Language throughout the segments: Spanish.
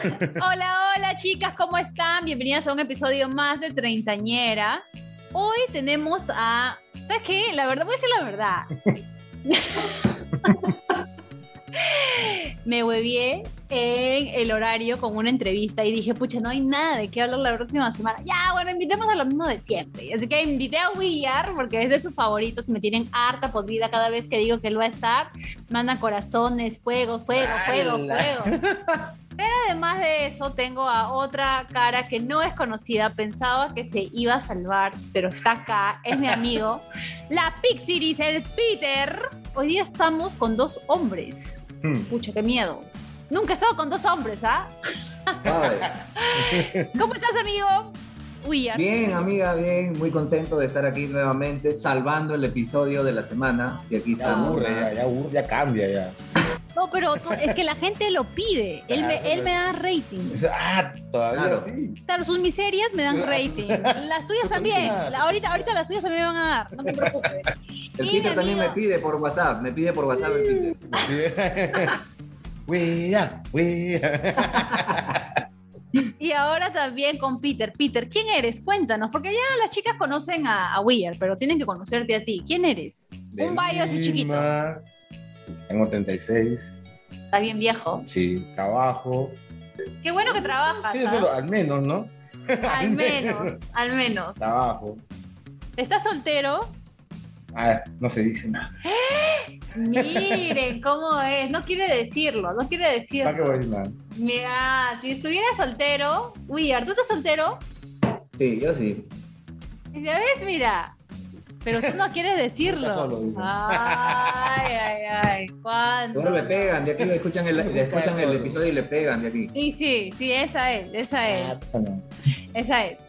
Hola, hola chicas, ¿cómo están? Bienvenidas a un episodio más de Treintañera. Hoy tenemos a... ¿Sabes qué? La verdad, voy a decir la verdad. Me huevié en el horario con una entrevista y dije, pucha, no hay nada de qué hablar la próxima semana. Ya, bueno, invitemos a lo mismo de siempre. Así que invité a William porque es de sus favoritos y me tienen harta podrida cada vez que digo que él va a estar. Manda corazones, fuego, fuego, fuego, fuego. Pero además de eso, tengo a otra cara que no es conocida. Pensaba que se iba a salvar, pero está acá. Es mi amigo, la Pixie el Peter. Hoy día estamos con dos hombres. Hmm. Pucha, qué miedo. Nunca he estado con dos hombres, ¿ah? ¿Cómo estás, amigo? Bien, amiga, bien, muy contento de estar aquí nuevamente, salvando el episodio de la semana. Y aquí ya aburre, ya, ya, aburre, ya cambia, ya. No, pero es que la gente lo pide. Él, me, él me da rating. Ah, todavía sí. Claro, sus miserias me dan rating. Las tuyas también. ahorita, ahorita las tuyas también me van a dar. No te preocupes. El Peter también me pide por WhatsApp. Me pide por WhatsApp el Peter. Y ahora también con Peter. Peter, ¿quién eres? Cuéntanos, porque ya las chicas conocen a, a Weir, pero tienen que conocerte a ti. ¿Quién eres? Un bayo así chiquito. Tengo 36. Estás bien viejo. Sí, trabajo. Qué bueno que trabajas. Sí, ¿ah? al menos, ¿no? Al, menos, al menos. Trabajo. ¿Estás soltero? Ah, no se dice nada. Miren cómo es, no quiere decirlo, no quiere decirlo. ¿Para qué voy a decir nada? Mira, si estuviera soltero, uy, ¿tú estás soltero? Sí, yo sí. ¿Ya ves? Mira, pero tú no quieres decirlo. ay, ay, ay. ¿Cuándo? le pegan, de aquí le escuchan el, le escuchan el episodio y le pegan de aquí. Sí, sí, sí, esa es, esa ah, es. Esa es.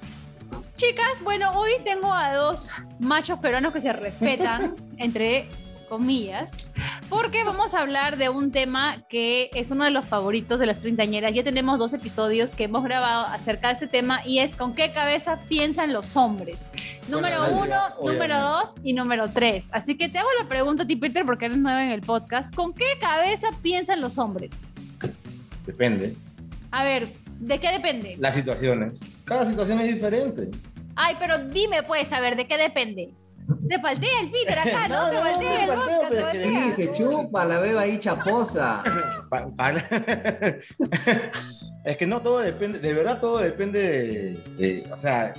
Chicas, bueno, hoy tengo a dos machos peruanos que se respetan entre comillas, porque vamos a hablar de un tema que es uno de los favoritos de las treintañeras. Ya tenemos dos episodios que hemos grabado acerca de este tema y es con qué cabeza piensan los hombres. Número uno, número dos y número tres. Así que te hago la pregunta a ti, Peter, porque eres nuevo en el podcast. ¿Con qué cabeza piensan los hombres? Depende. A ver, ¿de qué depende? Las situaciones. Cada situación es diferente. Ay, pero dime pues, a ver, ¿de qué depende? Se faltea el Peter acá, ¿no? se faltea el vodka, Sí, se chupa, la veo ahí chaposa. es que no todo depende, de verdad todo depende de, o sea,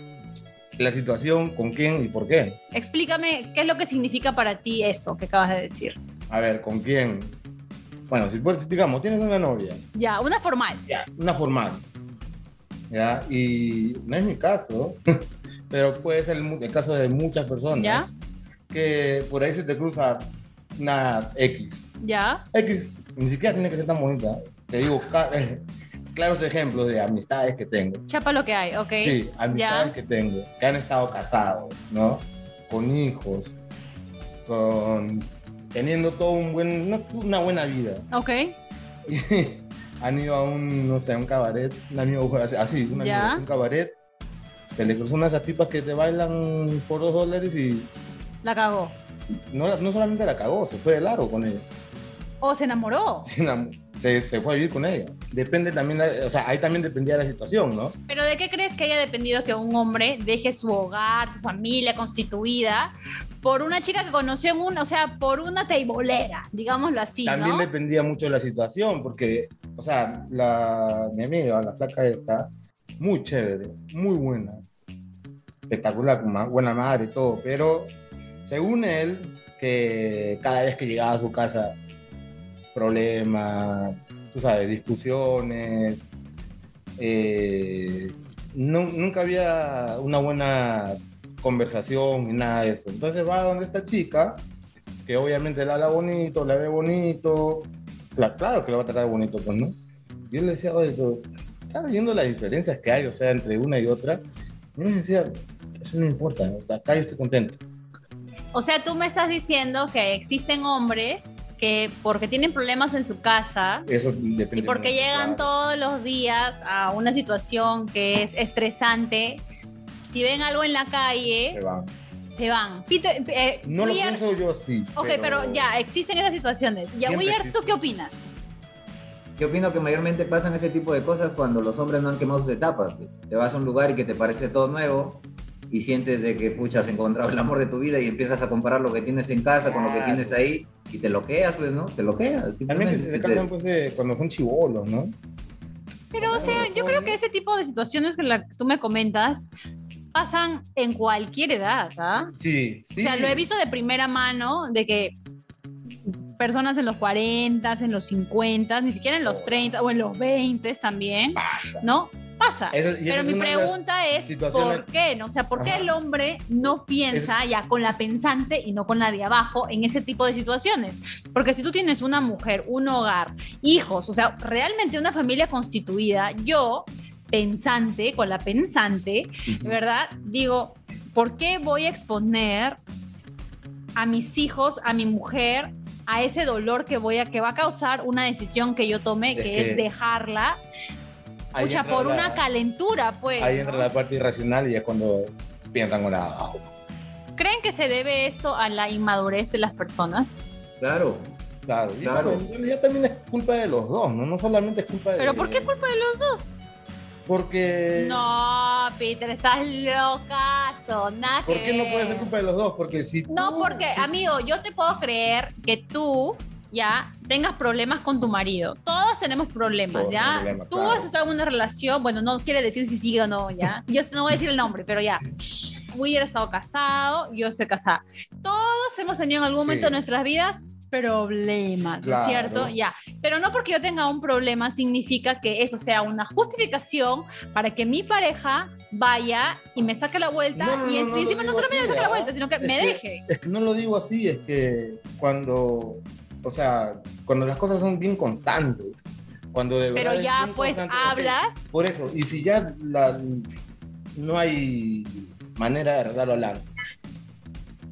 la situación, con quién y por qué. Explícame qué es lo que significa para ti eso que acabas de decir. A ver, ¿con quién? Bueno, si digamos, tienes una novia. Ya, una formal. Ya, una formal. Ya, y no es mi caso pero puede ser el, caso de muchas personas que por ahí se te cruza una X. ¿Ya? X ni siquiera tiene que ser tan bonita. Te digo, claros ejemplos de amistades que tengo. Chapa lo que hay, ok. Sí, amistades que tengo, que han estado casados, ¿no? Con hijos, con teniendo todo un buen, una, buena vida. Ok. han ido a un, no sé, a un cabaret, un amigo así, un, amigo, un cabaret se le cruzó una de esas tipas que te bailan por dos dólares y. La cagó. No, no solamente la cagó, se fue de largo con ella. ¿O se enamoró? Se, se, fue a vivir con ella. Depende también, o sea, ahí también dependía de la situación, ¿no? Pero ¿de qué crees que haya dependido que un hombre deje su hogar, su familia constituida por una chica que conoció en un, o sea, por una teibolera, digámoslo así, También dependía mucho de la situación, porque, o sea, la, mi amiga, la flaca esta, muy chévere, muy buena, espectacular, buena madre y todo, pero según él, que cada vez que llegaba a su casa, problemas, tú sabes, discusiones. eh, nu- nunca había una buena conversación ni nada de eso. Entonces va donde esta chica, que obviamente la habla bonito, la ve bonito. Cla- Claro que la va a tratar bonito, pues, ¿no? Yo le decía, oye, pero ¿estás viendo las diferencias que hay, o sea, entre una y otra? Yo me decía, eso no importa, acá yo estoy contento. O sea, tú me estás diciendo que existen hombres que porque tienen problemas en su casa Eso y porque mucho, llegan todos los días a una situación que es estresante, si ven algo en la Se calle, van. se van. Peter, eh, No lo pienso yo así. Ok, pero... ya, existen esas situaciones. Ya, Weir, ¿tú qué opinas? Yo opino que mayormente pasan ese tipo de cosas cuando los hombres no han quemado sus etapas. Pues. Te vas a un lugar y que te parece todo nuevo y sientes de que, pucha, has encontrado el amor de tu vida y empiezas a comparar lo que tienes en casa con lo que tienes ahí y te loqueas, pues, ¿no? Te loqueas. Realmente simplemente. se casan pues, de- cuando son chivolos, ¿no? Pero, o sea, yo creo que ese tipo de situaciones que, la que tú me comentas pasan en cualquier edad, ¿ah? Sí, sí. O sea, lo he visto de primera mano, de que personas en los 40, en los 50, ni siquiera en los 30 o en los 20 también, Pasa. ¿no? Pasa. Eso- Pero mi pregunta es, ¿por qué? ¿no? O sea, ¿por qué Ajá. el hombre no piensa ya con la pensante y no con la de abajo en ese tipo de situaciones? Porque si tú tienes una mujer, un hogar, hijos, o sea, realmente una familia constituida, yo, pensante, con la pensante, ¿verdad? Digo, ¿por qué voy a exponer a mis hijos, a mi mujer, a ese dolor que voy a que va a causar una decisión que yo tome, Es que, que es dejarla, pucha, por la- una calentura, pues. Ahí ¿no? entra la parte irracional y es cuando piensan con la abajo. ¿Creen que se debe esto a la inmadurez de las personas? Claro. Claro, Claro. realidad también es culpa de los dos, ¿no? No solamente es culpa de... ¿Pero por qué culpa de los dos? Porque... No, Peter, estás locazo, nada ¿Por qué no puede ser culpa de los dos? Porque si No, tú- porque, si- amigo, yo te puedo creer que tú ya tengas problemas con tu marido. Todos tenemos problemas, Todos ¿ya? problemas, tú claro. has estado en una relación, bueno, no quiere decir si sigue o no, ¿ya? Yo no voy a decir el nombre, pero ya. Ha estado casado, yo estoy casada. Todos hemos tenido en algún Sí. momento de nuestras vidas problemas, ¿no es Claro. cierto? Ya. Pero no porque yo tenga un problema significa que eso sea una justificación para que mi pareja vaya y me saque la vuelta No, no, y, no, encima no solamente me saque la ¿ah? vuelta, sino que Es me que- deje. Es que no lo digo así, es que cuando, o sea, cuando las cosas son bien constantes, cuando de Pero verdad ya pues hablas, Por eso, y si ya la, no hay manera de arreglarlo hablar,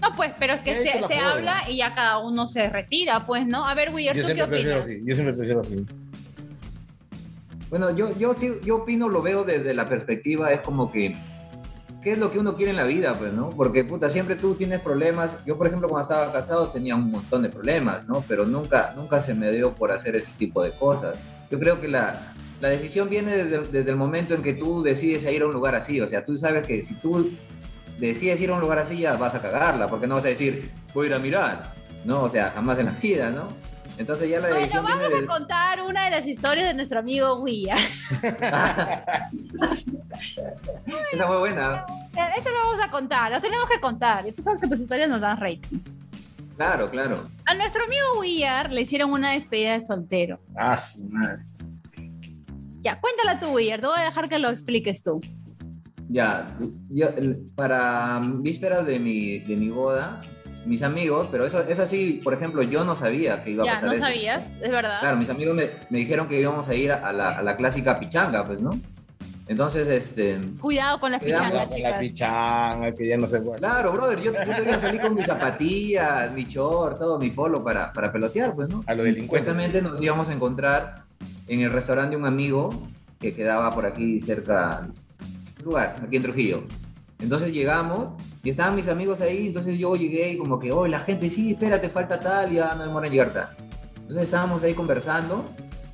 no pues, pero es que se, se habla y ya cada uno se retira, pues, ¿no? A ver, yo ¿tú qué opinas? así, yo siempre prefiero así. Bueno, yo, yo sí, yo opino, lo veo desde la perspectiva, es como que, ¿qué es lo que uno quiere en la vida, pues, no? Porque, puta, siempre tú tienes problemas. Yo, por ejemplo, cuando estaba casado tenía un montón de problemas, ¿no? Pero nunca, nunca se me dio por hacer ese tipo de cosas. Yo creo que la, la decisión viene desde, desde el momento en que tú decides ir a un lugar así. O sea, tú sabes que si tú decides ir a un lugar así, ya vas a cagarla, porque no vas a decir, voy a ir a mirar. No, o sea, jamás en la vida, ¿no? Entonces ya la Bueno, decisión vamos viene a contar una de las historias de nuestro amigo Weir. Esa fue buena. Eso lo vamos a contar, lo tenemos que contar. Y tú sabes que tus historias nos dan rating. Claro, claro. A nuestro amigo Weir le hicieron una despedida de soltero. Ah, su madre. Ya, cuéntala tú, Weir. Te voy a dejar que lo expliques tú. Ya, yo, para vísperas de mi, de mi boda, mis amigos, pero eso, eso sí, por ejemplo, yo no sabía que iba a Ya, pasar no eso. sabías, es verdad. Claro, mis amigos me, me dijeron que íbamos a ir a la, a la clásica pichanga, pues, ¿no? Entonces, este... Cuidado con las pichangas, Con la pichanga, que ya no se puede. Claro, brother, yo, yo quería salir con mis zapatillas, mi short, todo, mi polo para, para pelotear, pues, ¿no? A lo Y delincuente. Supuestamente nos íbamos a encontrar en el restaurante de un amigo que quedaba por aquí cerca, lugar, aquí en Trujillo. Entonces llegamos y estaban mis amigos ahí, entonces yo llegué y como que, oh, la gente, sí, espérate, falta tal, ya no demora en llegar tal. Entonces estábamos ahí conversando,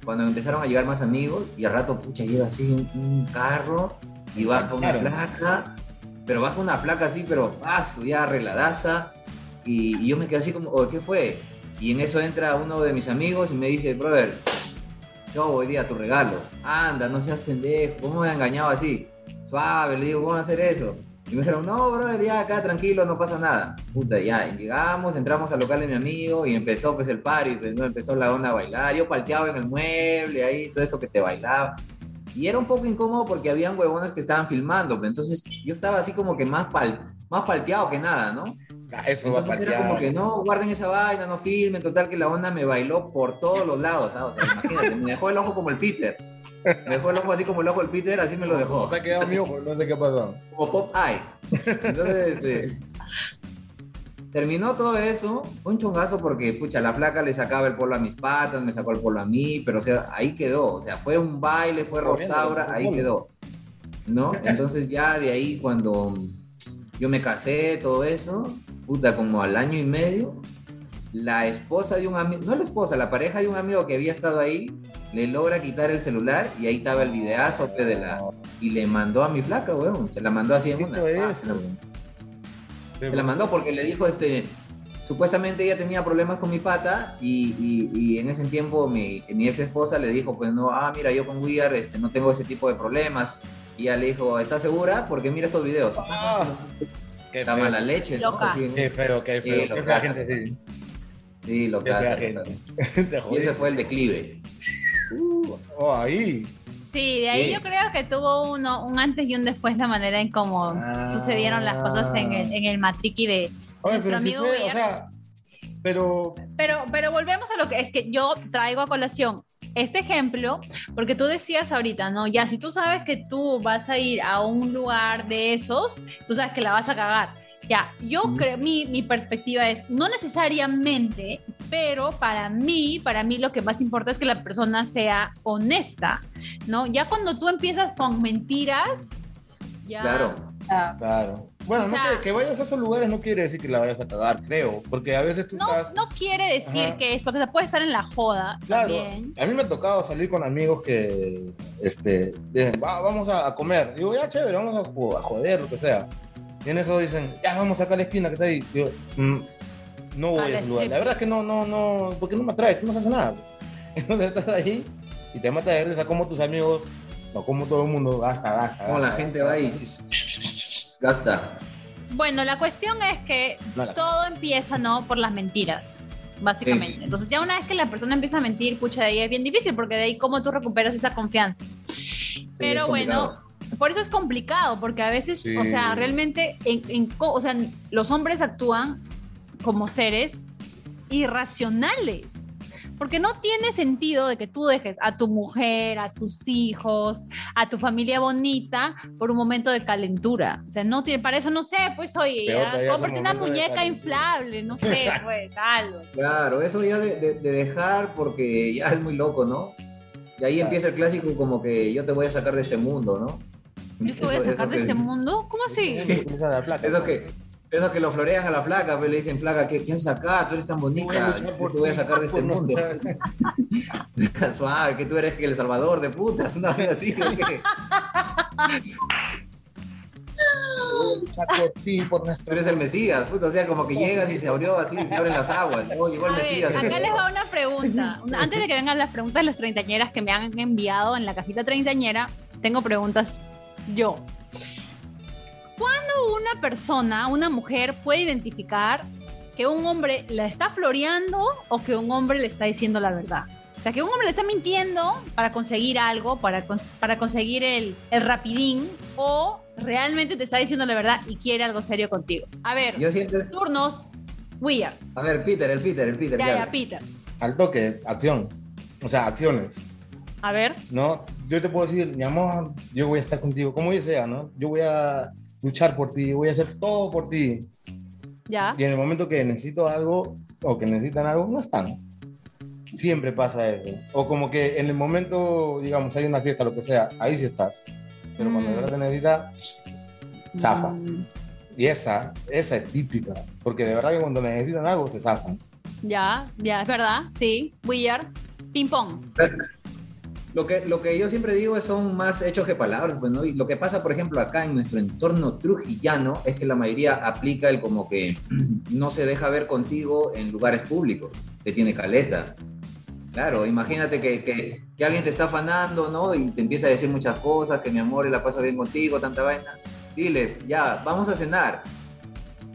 cuando empezaron a llegar más amigos, y al rato, pucha, llega así un, un carro y baja una flaca, pero baja una flaca así, pero paso, ya arregladaza, y, y yo me quedé así como, oh, ¿qué fue? Y en eso entra uno de mis amigos y me dice, brother, yo hoy día tu regalo. Anda, no seas pendejo, ¿cómo me ha engañado así? Suave, le digo, ¿cómo va a hacer eso? Y me dijeron, no, brother, ya acá tranquilo, no pasa nada. Puta, ya, llegamos, entramos al local de mi amigo y empezó pues el party, pues, ¿no? empezó la onda a bailar. Yo palteaba en el mueble, ahí, todo eso que te bailaba. Y era un poco incómodo porque habían huevones que estaban filmando, pues, entonces yo estaba así como que más, pal, más palteado que nada, ¿no? Ah, Eso va a Entonces era como que no, guarden esa vaina, no filmen, total que la onda me bailó por todos los lados, ¿sabes? O sea, imagínate, me dejó el ojo como el Peter. Me dejó el ojo así como el ojo del Peter, así me lo dejó. Se ha quedado mi ojo, no sé qué pasó. Como Pop Eye. Entonces, este, terminó todo eso. Fue un chongazo porque, pucha, la flaca le sacaba el polo a mis patas, me sacó el polo a mí, pero o sea, ahí quedó. O sea, fue un baile, fue Rosaura, ahí quedó. ¿No? Entonces ya de ahí cuando yo me casé, todo eso, puta, como al año y medio, la esposa de un amigo, no la esposa, la pareja de un amigo que había estado ahí, le logra quitar el celular y ahí estaba el videazo pe, de la... Y le mandó a mi flaca, weón. Se la mandó así en una. Ah, se la- se la mandó porque le dijo, este, supuestamente ella tenía problemas con mi pata y, y- y en ese tiempo mi, mi ex esposa le dijo, pues no, ah, mira, yo con Weir este, no tengo ese tipo de problemas. Y ella le dijo, ¿estás segura? Porque mira estos videos. Ah, qué Está feo. mala leche. ¿no? Loca. Así, Qué feo, qué Sí, feo. Qué hace, gente, sí. Sí, lo. Te Y ese fue el declive. Oh, ahí. Sí, de ahí Sí. yo creo que tuvo uno, un antes y un después la manera en cómo Ah. sucedieron las cosas en el, en el matriqui de Oye, nuestro amigo fue, o sea, pero Pero, pero volvemos a lo que es que yo traigo a colación este ejemplo, porque tú decías ahorita, ¿no? Ya, si tú sabes que tú vas a ir a un lugar de esos, tú sabes que la vas a cagar. Ya, yo creo, mi, mi perspectiva es, no necesariamente, pero para mí, para mí lo que más importa es que la persona sea honesta, ¿no? Ya cuando tú empiezas con mentiras, ya... Claro. ah, Claro. Bueno, O no sea- que, que vayas a esos lugares no quiere decir que la vayas a cagar, creo. Porque a veces tú no, estás. no quiere decir Ajá. que es, porque se puede estar en la joda Claro, también. a mí me ha tocado salir con amigos que este, dicen, "Va, vamos a, comer. Digo, ya chévere, vamos a, a joder, lo que sea. Y en eso dicen, ya vamos acá a la esquina que está ahí. Digo, "Mm, no voy A a, la ese lugar. strip. La verdad es que no, no, no, porque no me atrae, tú no haces nada. pues. Entonces estás ahí y te mata de risa como tus amigos, o como todo el mundo gasta, gasta. Como la gente gasta, va y gasta. Bueno, la cuestión es que No, la- todo empieza, ¿no? Por las mentiras, básicamente. Sí. Entonces, ya una vez que la persona empieza a mentir, pucha, de ahí es bien difícil, porque de ahí cómo tú recuperas esa confianza. Sí, Pero es bueno. Por eso es complicado, porque a veces, Sí. o sea, realmente, en, en o sea, los hombres actúan como seres irracionales. Porque no tiene sentido de que tú dejes a tu mujer, a tus hijos, a tu familia bonita por un momento de calentura. O sea, no tiene, para eso no sé, pues oye, cómprate una muñeca inflable, no sé, pues algo. Claro, eso ya de, de- de dejar porque ya es muy loco, ¿no? Y ahí Claro. empieza el clásico como que yo te voy a sacar de este mundo, ¿no? Yo te voy a sacar de que- este mundo. ¿Cómo así? Sí, Eso ¿no? que, eso que lo florean a la flaca, pero le dicen, flaca, ¿qué, qué haces acá? Tú eres tan bonita, luchar yo por te voy a sacar de este mundo. Suave, que tú eres que el salvador de putas, una vez así. ¿no? Ti, por Tú nuestro. eres el Mesías, puta, o sea, como que llegas y se abrió así, se abren las aguas. Oh, llegó el A ver, Mesías. acá les va una pregunta. Antes de que vengan las preguntas de las treintañeras que me han enviado en la cajita treintañera, tengo preguntas yo. ¿Cuándo una persona, una mujer, puede identificar que un hombre la está floreando o que un hombre le está diciendo la verdad? O sea, que un hombre le está mintiendo para conseguir algo, para, cons- para conseguir el, el rapidín, o realmente te está diciendo la verdad y quiere algo serio contigo. A ver, Yo siempre... turnos, Weird. A ver, Peter, el Peter, el Peter. Ya, que ya, hable. Peter. Al toque, acción. O sea, acciones. A ver. ¿no? Yo te puedo decir, mi amor, yo voy a estar contigo, como yo sea, ¿no? Yo voy a luchar por ti, voy a hacer todo por ti. Ya. Y en el momento que necesito algo o que necesitan algo, no están. Siempre pasa eso. O como que en el momento, digamos, hay una fiesta, lo que sea, ahí sí estás. Pero cuando Mm. de verdad te necesita, zafa. Mm, y esa, esa es típica. Porque de verdad que cuando necesitan algo, se zafan. Ya, ya, es verdad. Sí. Weird. Ping pong. Lo que, lo que yo siempre digo es son más hechos que palabras, pues, ¿no? Y lo que pasa, por ejemplo, acá en nuestro entorno trujillano es que la mayoría aplica el como que no se deja ver contigo en lugares públicos, que tiene caleta. Claro, imagínate que, que, que alguien te está afanando, ¿no? Y te empieza a decir muchas cosas, que mi amor, la pasa bien contigo, tanta vaina. dile, ya, vamos a cenar.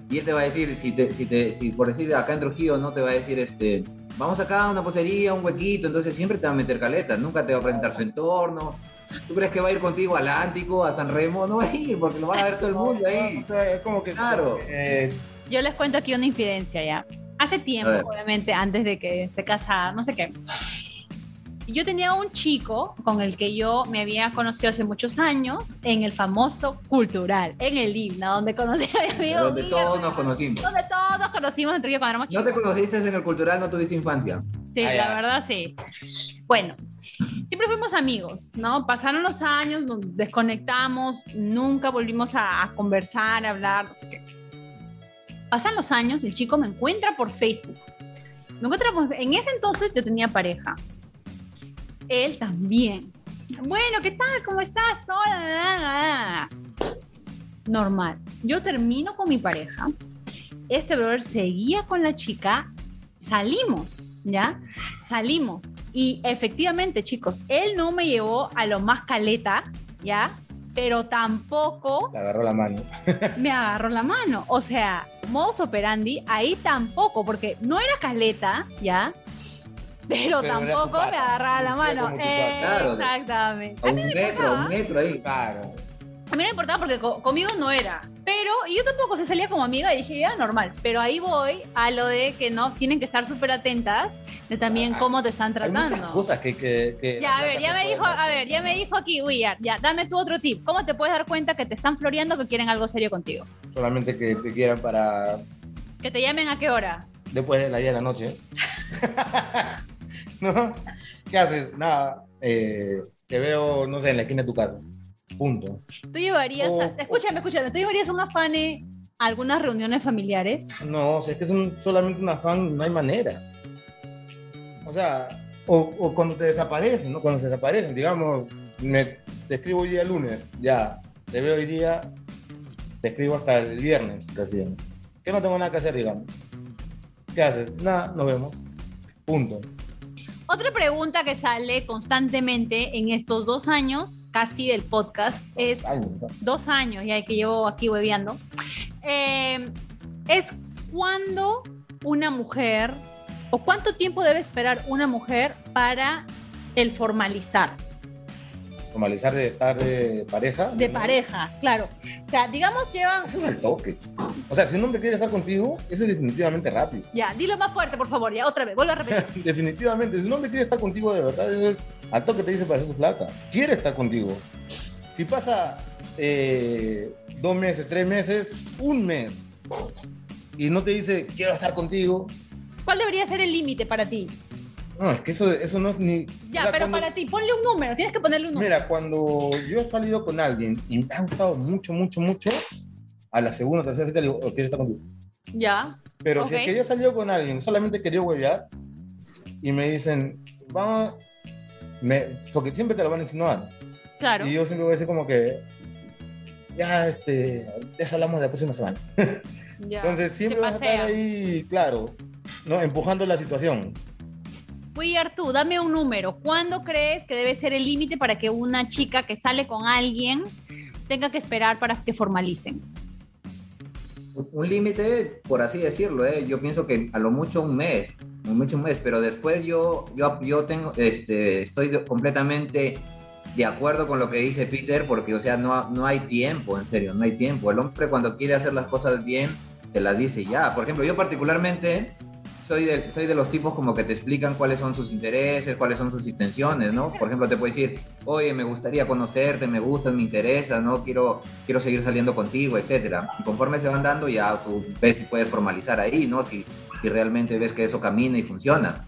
Y él te va a decir, si, te, si, te, si por decir acá en Trujillo no te va a decir, este, vamos acá a una posería, un huequito, entonces siempre te va a meter caleta, nunca te va a presentar su entorno. ¿Tú crees que va a ir contigo al Ántico, a San Remo? No va a ir, porque lo va a ver todo el mundo ahí. Es como que. Claro. eh, Yo les cuento aquí una infidencia ya. Hace tiempo, obviamente, antes de que esté casada, no sé qué. Yo tenía un chico con el que yo me había conocido hace muchos años en el famoso cultural, en el himno, donde conocí a mi amigo. Donde todos nos conocimos. donde todos nos conocimos en Trujillo cuando éramos ¿No te conociste en el cultural, no tuviste infancia? Sí, Ah, la verdad sí. Bueno, siempre fuimos amigos, ¿no? Pasaron los años, nos desconectamos, nunca volvimos a, a conversar, a hablar, no sé qué. Pasan los años, el chico me encuentra por Facebook. Me encuentra por- En ese entonces yo tenía pareja. Él también. Bueno, ¿qué tal? ¿Cómo estás? Hola. Normal. Yo termino con mi pareja. Este brother seguía con la chica. Salimos, ¿ya? Salimos. Y efectivamente, chicos, él no me llevó a lo más caleta, ¿ya? Pero tampoco le agarró la mano. me agarró la mano. O sea, modus operandi, ahí tampoco, porque no era caleta, ¿ya? Pero, tampoco me agarraba la mano. Claro. Exactamente. A un metro, a un metro ahí. Claro. A mí no me importaba porque co- conmigo no era. Pero, y yo tampoco se salía como amiga y dije, ya, normal. Pero ahí voy a lo de que no tienen que estar súper atentas de también Ah, cómo te están Hay tratando. muchas cosas que. que, que Ya, a ver, ya me dijo, a ver, ya me dijo aquí, Willard, ya, dame tú otro tip. ¿Cómo te puedes dar cuenta que te están floreando que quieren algo serio contigo? Solamente que te quieran para Que te llamen a qué hora. Después de las 10 de la noche. ¿No? ¿Qué haces? Nada. eh, te veo, no sé, en la esquina de tu casa. Punto. Tú llevarías, a- O- escúchame, escúchame, tú llevarías un afane a algunas reuniones familiares. No, o sea, es que es un- solamente un afán, no hay manera. O sea, o, o cuando te desaparecen, ¿no? Cuando se desaparecen, digamos, me, te escribo hoy día lunes, ya, te veo hoy día, te escribo hasta el viernes, casi. Que no tengo nada que hacer, digamos. ¿Qué haces? Nada, nos vemos. Punto. Otra pregunta que sale constantemente en estos dos años, casi del podcast, es no. dos años ya que llevo aquí hueveando, eh, es cuando una mujer o cuánto tiempo debe esperar una mujer para el formalizar Normalizar de estar de pareja. de ¿no? pareja, claro. O sea, digamos que van, Eso es el toque. O sea, si un hombre quiere estar contigo, eso es definitivamente rápido. ya, dilo más fuerte, por favor, ya otra vez, vuelvo a repetir. Definitivamente, si un hombre quiere estar contigo de verdad, es al toque te dice para su flaca. Quiere estar contigo. Si pasa eh, dos meses, tres meses, un mes, y no te dice quiero estar contigo, ¿Cuál debería ser el límite para ti? No, es que eso, eso no es ni. Ya, o sea, pero cuando- para ti, ponle un número, tienes que ponerle un número. Mira, cuando yo he salido con alguien y me ha gustado mucho, mucho, mucho, a la segunda o tercera cita le digo, "Oh, quiero estar contigo. Ya, Pero si Ok. es que yo he salido con alguien, solamente quería huevear y me dicen, vamos, me, porque siempre te lo van a insinuar. claro. Y yo siempre voy a decir como que, ya, este, de eso hablamos de la próxima semana. ya. Entonces siempre vas a estar ahí, claro, ¿no? empujando la situación. Willard, tú, dame un número. ¿Cuándo crees que debe ser el límite para que una chica que sale con alguien tenga que esperar para que formalicen? Un límite, por así decirlo, ¿eh? yo pienso que a lo mucho un mes, mucho un mes, pero después yo, yo, yo tengo, este, estoy completamente de acuerdo con lo que dice Peter, porque, o sea, no, no hay tiempo, en serio, no hay tiempo. El hombre cuando quiere hacer las cosas bien, te las dice ya. Por ejemplo, yo particularmente soy de, soy de los tipos como que te explican cuáles son sus intereses, cuáles son sus intenciones, ¿no? Por ejemplo, te puedo decir, oye, me gustaría conocerte, me gustas, me interesa, ¿no? Quiero, quiero seguir saliendo contigo, etcétera. Y conforme se van dando, ya tú ves si puedes formalizar ahí, ¿no? Si, si realmente ves que eso camina y funciona.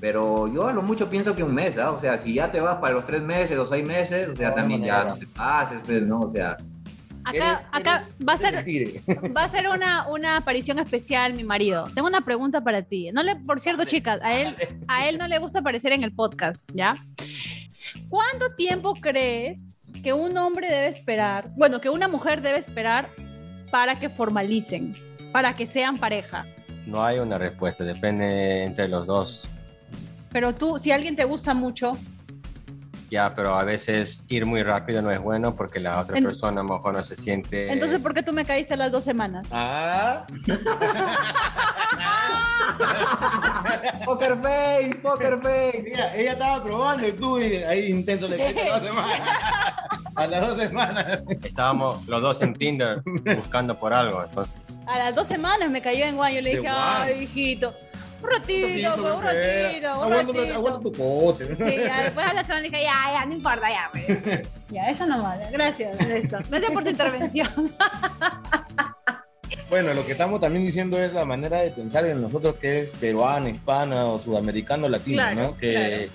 Pero yo a lo mucho pienso que un mes, ¿ah? O sea, si ya te vas para los tres meses o seis meses, o sea, No, también no, ya te pases, pues, ¿no? O sea, Acá, Eres- acá eres- va a ser. Va a ser una, una aparición especial, mi marido. Tengo una pregunta para ti. No le, por cierto, chicas, a él, a él no le gusta aparecer en el podcast, ¿ya? ¿Cuánto tiempo crees que un hombre debe esperar, bueno, que una mujer debe esperar para que formalicen, para que sean pareja? No hay una respuesta, depende entre los dos. Pero tú, si alguien te gusta mucho, Ya, pero a veces ir muy rápido no es bueno porque la otra En- persona a lo mejor no se siente... Entonces, ¿por qué tú me caíste a las dos semanas? Ah, Poker face, poker face. ella, ella estaba probando y tú y ahí intenso le caíste a las dos semanas. A las dos semanas. Estábamos los dos en Tinder buscando por algo, entonces... A las dos semanas me cayó en guay. Yo le ¿De dije, guay? ay, hijito, un ratito, un ratito, un Aguanta, ratito. aguanta tu coche. Sí, ya después a la semana dije, ya, ya, no importa, ya, pues. Ya, eso nomás. Gracias, Ernesto. Gracias por su intervención. Bueno, lo que estamos también diciendo es la manera de pensar en nosotros que es peruano, hispana o sudamericano, latino, Claro, ¿no? Que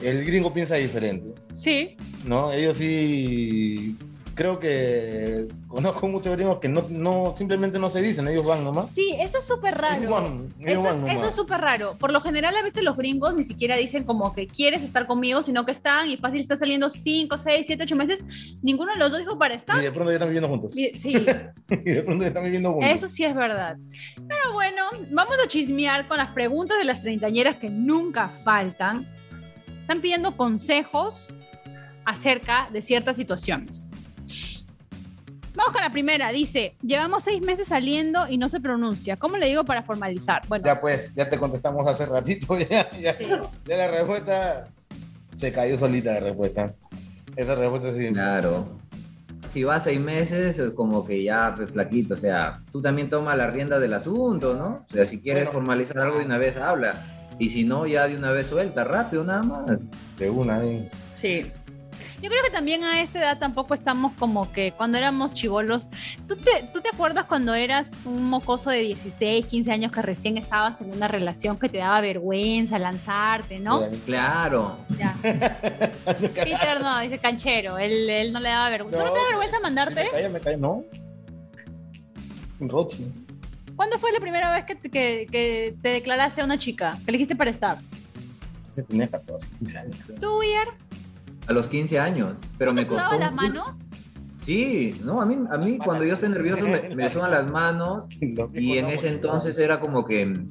el gringo piensa diferente, Sí, ¿no? Ellos sí, creo que conozco muchos gringos que no, no simplemente no se dicen, ellos van nomás. sí, eso es súper raro. Van, Eso, van eso es súper raro. Por lo general, a veces los gringos ni siquiera dicen como que quieres estar conmigo, sino que están y fácil está saliendo 5, 6, 7, 8 meses. Ninguno de los dos dijo para estar. Y de pronto ya están viviendo juntos. Y- Sí, Y de pronto ya están viviendo juntos. eso sí es verdad. Pero bueno, vamos a chismear con las preguntas de las treintañeras que nunca faltan. Están pidiendo consejos acerca de ciertas situaciones. Vamos con la primera. Dice, llevamos seis meses saliendo y no se pronuncia. ¿Cómo le digo para formalizar? Bueno, Ya pues, ya te contestamos hace ratito, ya, ya, Sí. ya la respuesta se cayó solita la respuesta. Esa respuesta sí. Claro. Si vas seis meses, es como que ya, pues, flaquito, o sea, tú también tomas la rienda del asunto, ¿no? O sea, si quieres Bueno. formalizar algo de una vez, habla. Y si no, ya de una vez suelta, rápido, nada más. De una, ahí. Sí. Yo creo que también a esta edad tampoco estamos como que cuando éramos chivolos. ¿Tú te, ¿Tú te acuerdas cuando eras un mocoso de 16, 15 años que recién estabas en una relación que te daba vergüenza lanzarte, ¿no? Claro. Ya. Peter no, dice canchero. Él, él no le daba vergüenza. ¿No, No, te da vergüenza mandarte? Me cae, me cae, no. Un Rochi. ¿Cuándo fue la primera vez que te, que, que te declaraste a una chica? Que le dijiste para estar. Ese tenía 14, 15 años. ¿Tú, Ier? A los 15 años. Pero me ¿Te costó. sudaban las manos? Sí, no, a mí, a mí cuando yo estoy nervioso me, me suenan las manos y en ese entonces era como que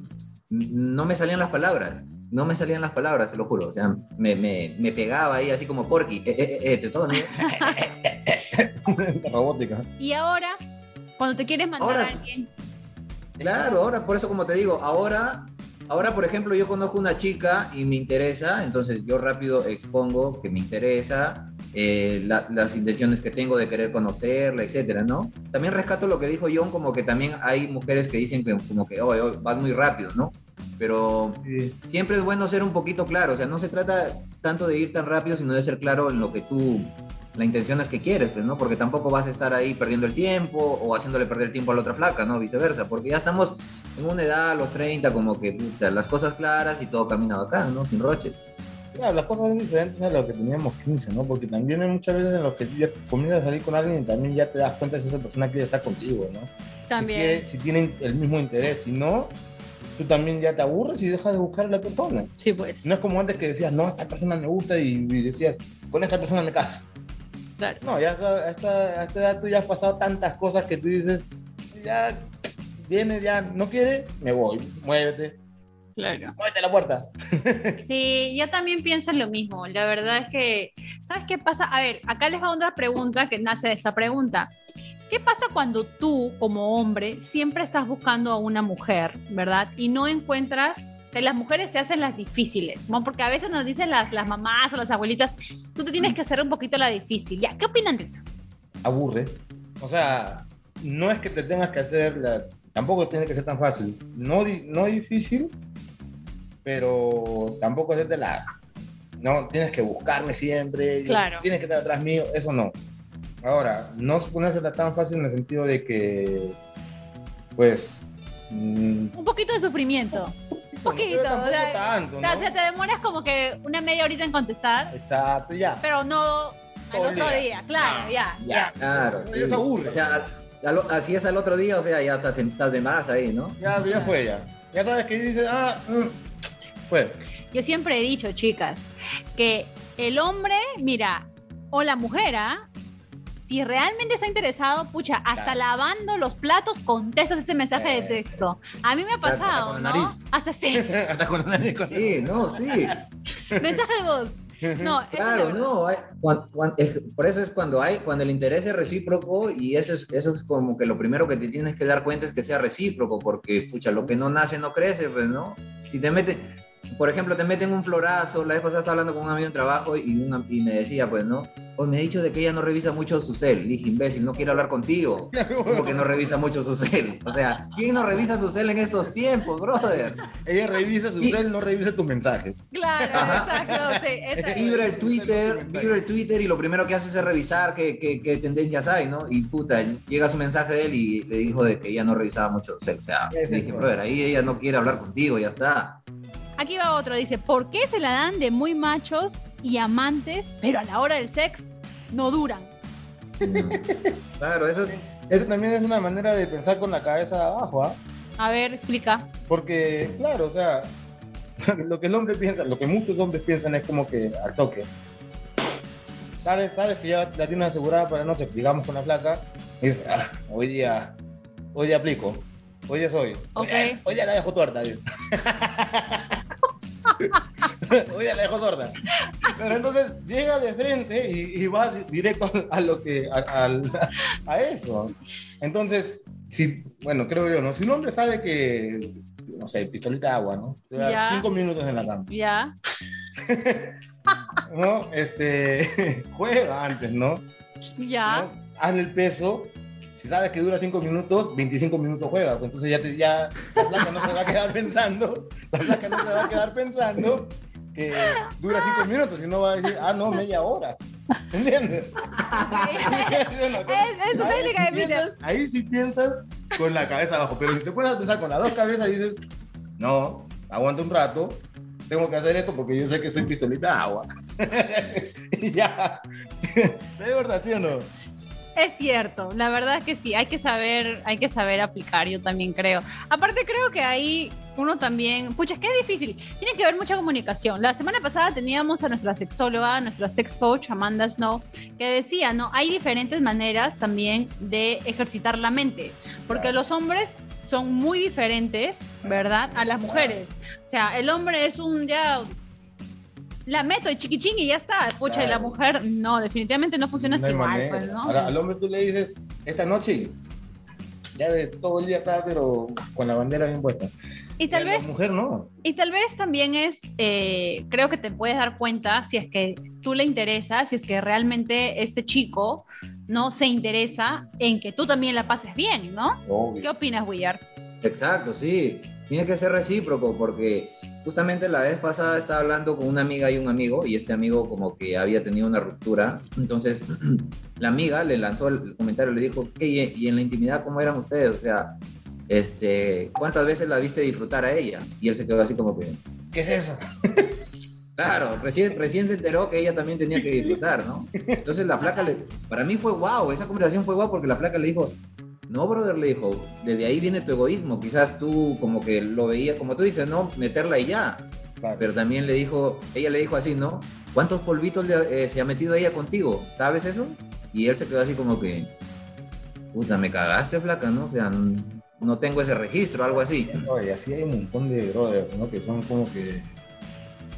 no me salían las palabras. No me salían las palabras, se lo juro. O sea, me, me, me pegaba ahí así como porky. Eh, eh, eh, te todo. Robótica. Y ahora, cuando te quieres mandar Ahora a alguien. Claro, ahora, por eso como te digo, ahora, ahora por ejemplo, yo conozco una chica y me interesa, entonces yo rápido expongo que me interesa, eh, la- las intenciones que tengo de querer conocerla, etcétera, ¿no? También rescato lo que dijo John, como que también hay mujeres que dicen que como que, oye, oye, vas muy rápido, ¿no? Pero siempre es bueno ser un poquito claro, o sea, no se trata tanto de ir tan rápido, sino de ser claro en lo que tú, la intención es que quieres, pues, ¿no? Porque tampoco vas a estar ahí perdiendo el tiempo o haciéndole perder tiempo a la otra flaca, ¿no? Viceversa, porque ya estamos en una edad, a los 30, como que, puta, las cosas claras y todo camina bacán, ¿no? Sin roches. Claro, las cosas son diferentes a lo que teníamos 15, ¿no? Porque también hay muchas veces en los que ya comienzas a salir con alguien y también ya te das cuenta si esa persona quiere estar contigo, ¿no? También. Si, quiere- si tienen el mismo interés, si no, tú también ya te aburres y dejas de buscar a la persona. Sí, pues. No es como antes que decías, no, esta persona me gusta y, y decías, con esta persona me caso. Claro. No, ya a esta, a esta edad tú ya has pasado tantas cosas que tú dices, ya viene, ya no quiere, me voy, muévete, Claro. muévete a la puerta. Sí, yo también pienso en lo mismo. La verdad es que, ¿sabes qué pasa? A ver, acá les hago otra pregunta que nace de esta pregunta. ¿Qué pasa cuando tú, como hombre, siempre estás buscando a una mujer, ¿verdad? Y no encuentras, las mujeres se hacen las difíciles, ¿no? Porque a veces nos dicen las, las mamás o las abuelitas, tú te tienes que hacer un poquito la difícil. ¿Ya? ¿Qué opinan de eso? aburre. O sea, no es que te tengas que hacer, la- tampoco tiene que ser tan fácil. No, no difícil, pero tampoco hacerte la... No, tienes que buscarme siempre, Claro. tienes que estar atrás mío, eso no. Ahora, no ponérsela tan fácil en el sentido de que, pues... mm, Un poquito de sufrimiento. Poquito. tampoco o sea, tanto, o sea, ¿no? te demoras como que una media horita en contestar, Exacto, ya. pero no al otro día. día. Claro, No, ya, ya. ya. Claro. Eso se aburre. O sea, al- al- así es al otro día, o sea, ya estás, estás de más ahí, ¿no? Ya, ya fue ya. Ya sabes que dices, ah, mm, fue. Yo siempre he dicho, chicas, que el hombre, mira, o la mujer, ¿ah? Si realmente está interesado, pucha, hasta Claro. lavando los platos contestas ese mensaje de texto. A mí me ha pasado, hasta con la ¿no? nariz. Hasta sí, Hasta con la nariz con- Sí, no, sí. mensaje de voz. No, es Claro, no, hay- cuan- cuan- es- por eso es cuando hay, cuando el interés es recíproco y eso es, eso es como que lo primero que te tienes que dar cuenta es que sea recíproco, porque, pucha, lo que no nace no crece, pues, ¿no? Si te meten, por ejemplo, te meten un florazo, la vez pasada estaba hablando con un amigo en trabajo y, una- y me decía, pues, ¿no? Pues me ha dicho de que ella no revisa mucho su cel. Le dije, imbécil, no quiere hablar contigo. ¿Cómo que no revisa mucho su cel? O sea, ¿quién no revisa su cel en estos tiempos, brother? Ella revisa su Y- cel, no revisa tus mensajes. Claro, exacto, sí, es. Vibra el Twitter, vibra el Twitter y lo primero que hace es revisar qué, qué, qué tendencias hay, ¿no? Y puta, llega su mensaje de él y le dijo de que ella no revisaba mucho. O sea, le dije, brother, ahí ella no quiere hablar contigo, ya está. Aquí va otro, dice, ¿por qué se la dan de muy machos y amantes, pero a la hora del sex no duran? Mm. Claro, eso es... Eso también es una manera de pensar con la cabeza abajo, ¿ah? A ver, explica. Porque, claro, o sea, lo que el hombre piensa, lo que muchos hombres piensan es como que al toque. Sabes, sabes que ya la tienes asegurada para la noche, digamos con la placa, y dices, "Ah, hoy día, hoy día aplico, hoy día soy. Ok. Hoy, hoy día la dejo tuerta. día la dejo sorda. Pero entonces llega de frente y, y va directo a, a lo que, a, eso. Entonces, si, bueno, creo yo, ¿no? Si un hombre sabe que, no sé, pistolita de agua, ¿no? Te va a dar Ya. cinco minutos en la cama, Ya, ¿no? Este, juega antes, ¿no? ya. ¿no? Hazle el peso. Si sabes que dura cinco minutos, 25 minutos juega. Pues entonces ya, te, ya la placa no se va a quedar pensando, la placa no se va a quedar pensando que dura cinco minutos, y no va a decir, ah, no, media hora. ¿Entiendes? Es- su técnica de piensas- Ahí sí piensas con la cabeza abajo, pero si te pones a pensar con las dos cabezas, dices, no, aguanta un rato, tengo que hacer esto porque yo sé que soy pistolita de agua. y ya. ¿Es verdad, sí o no? Es cierto, la verdad es que sí, hay que saber, hay que saber aplicar, yo también creo. Aparte creo que ahí uno también, pucha, es que es difícil, tiene que haber mucha comunicación. La semana pasada teníamos a nuestra sexóloga, nuestra sex coach, Amanda Snow, que decía, ¿no? Hay diferentes maneras también de ejercitar la mente, porque los hombres son muy diferentes, ¿verdad? A las mujeres. O sea, el hombre es un ya... La meto y chiquichín y ya está. Pucha, y la Claro. mujer, no, definitivamente no funciona No así manera. pues, ¿no? Ahora, al hombre tú le dices, esta noche, ya de todo el día está, pero con la bandera bien puesta. Y tal vez La mujer no. Y tal vez también es, eh, creo que te puedes dar cuenta si es que tú le interesas, si es que realmente este chico no se interesa en que tú también la pases bien, ¿no? ¿Qué Obvio. opinas, Willard? Exacto, sí. Tiene que ser recíproco porque justamente la vez pasada estaba hablando con una amiga y un amigo y este amigo como que había tenido una ruptura. Entonces la amiga le lanzó el comentario, le dijo, "¿Qué, y, y en la intimidad cómo eran ustedes? O sea, este, ¿cuántas veces la viste disfrutar a ella? Y él se quedó así como que, ¿Qué es eso? claro, recién, recién se enteró que ella también tenía que disfrutar, ¿no? Entonces la flaca, le, para mí fue wow, esa conversación fue wow porque la flaca le dijo, no, brother, le dijo, desde ahí viene tu egoísmo. Quizás tú como que lo veías, como tú dices, ¿no? Meterla y ya. Claro. Pero también le dijo, ella le dijo así, ¿no? ¿Cuántos polvitos le- eh, se ha metido ella contigo? ¿Sabes eso? Y él se quedó así como que, puta, me cagaste, flaca, ¿no? O sea, no tengo ese registro, algo así. Oye, así hay un montón de brothers, ¿no? Que son como que...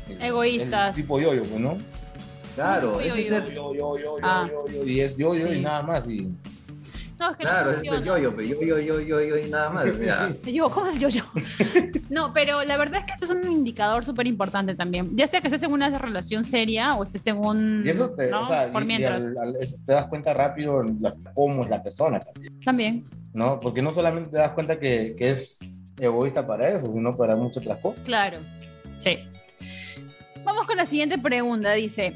el- Egoístas. el tipo yo-yo, pues, ¿no? Claro, Yo, eso es yo, Yo, yo, yo, yo, Ah. yo, yo, y es yo-yo Sí. y nada más. Y... No, es que no Claro, ese es el funciona. yo-yo, pero yo, yo, yo, yo, yo y nada más. Yo, ¿cómo es yo, yo? No, pero la verdad es que eso es un indicador súper importante también. Ya sea que estés en una relación seria o estés en un... Y eso te, ¿no? o sea, Por y- y mientras. al- al- eso te das cuenta rápido la- cómo es la persona también, También. ¿no? Porque no solamente te das cuenta que, que es egoísta para eso, sino para muchas otras cosas. Claro, sí. Vamos con la siguiente pregunta. Dice,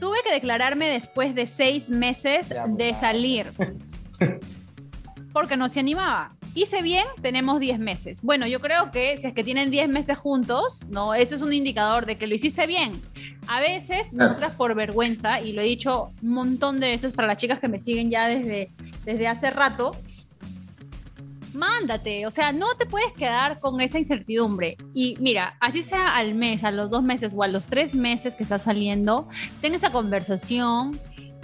tuve que declararme después de seis meses Ya, de salir porque no se animaba. Hice bien, tenemos 10 meses. Bueno, yo creo que si es que tienen 10 meses juntos, no, eso es un indicador de que lo hiciste bien. A veces, Claro. nosotras por vergüenza, y lo he dicho un montón de veces para las chicas que me siguen ya desde, desde hace rato, mándate, o sea, no te puedes quedar con esa incertidumbre. Y mira, así sea al mes, a los dos meses o a los tres meses que estás saliendo, ten esa conversación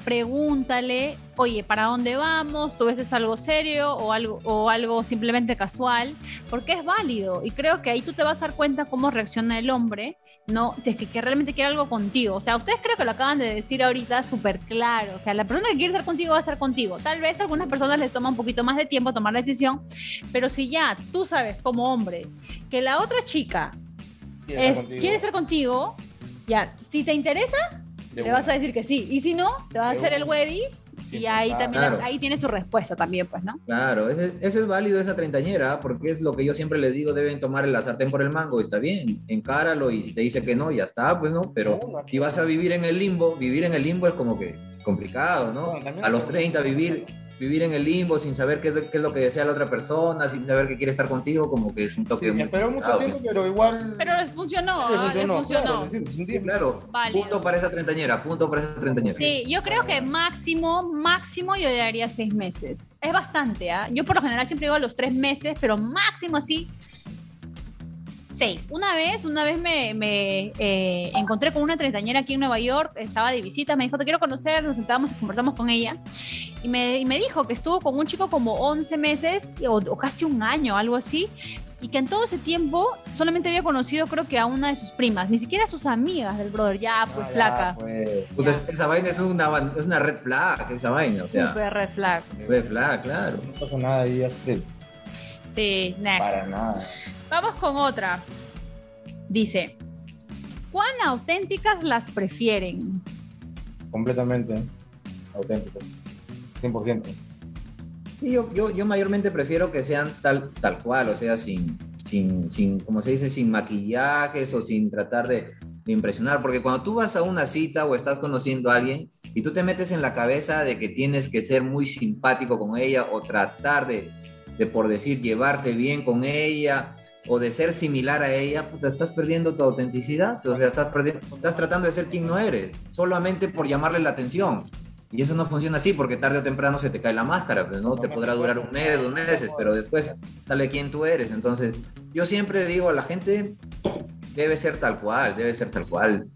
pregúntale, oye, ¿para dónde vamos? ¿Tú ves es algo serio o algo, o algo simplemente casual? Porque es válido y creo que ahí tú te vas a dar cuenta cómo reacciona el hombre, ¿no? Si es que, que realmente quiere algo contigo. O sea, ustedes creo que lo acaban de decir ahorita súper claro. O sea, la persona que quiere estar contigo va a estar contigo. Tal vez a algunas personas les toma un poquito más de tiempo tomar la decisión, pero si ya tú sabes como hombre que la otra chica es, quiere estar contigo, ya, si te interesa, Le vas a decir que sí. Y si no, te vas a hacer el webis y ahí también Claro. ahí tienes tu respuesta también, pues, ¿no? Claro, ese, ese es válido esa treintañera, porque es lo que yo siempre les digo, deben tomar el sartén por el mango, está bien, encáralo y si te dice que no, ya está, pues no, pero No, no, si vas a vivir en el limbo, vivir en el limbo es como que es complicado, ¿no? A los 30 vivir, vivir en el limbo sin saber qué es, qué es lo que desea la otra persona, sin saber que quiere estar contigo, como que es un toque Sí, muy esperó mucho tiempo, pero igual. Pero les funcionó, Sí, ah, les funcionó. claro, decir, claro, punto para esa treintañera, punto para esa treintañera. Sí, yo creo que máximo, máximo yo le daría seis meses. Es bastante, ¿ah? Yo por lo general siempre digo los tres meses, pero máximo así, seis. Una vez, una vez me, me, eh, encontré con una treintañera aquí en Nueva York, estaba de visita, me dijo, te quiero conocer, nos sentamos y conversamos con ella, y me, y me dijo que estuvo con un chico como 11 meses, o, o casi un año, algo así, y que en todo ese tiempo solamente había conocido creo que a una de sus primas, ni siquiera a sus amigas del brother, ya, pues Ah, ya, flaca. pues. Puta, Ya. esa vaina es una, es una red flag, esa vaina, o sea, Super red flag. red flag, claro. No pasa nada y hace Sí, next. para nada. Vamos con otra. Dice, ¿cuán auténticas las prefieren? Completamente auténticos. 100%. Sí, yo, yo, yo mayormente prefiero que sean tal, tal cual, o sea, sin, sin, sin, como se dice, sin maquillajes o sin tratar de, de impresionar, porque cuando tú vas a una cita o estás conociendo a alguien y tú te metes en la cabeza de que tienes que ser muy simpático con ella o tratar de, de por decir, llevarte bien con ella o de ser similar a ella, puta, estás perdiendo tu autenticidad, o sea, estás, perdiendo, estás tratando de ser quien no eres, solamente por llamarle la atención. Y eso no funciona así porque tarde o temprano se te cae la máscara, pues no te podrá durar un mes, dos meses, pero después sale quién tú eres. Entonces, yo siempre digo a la gente, debe ser tal cual, debe ser tal cual.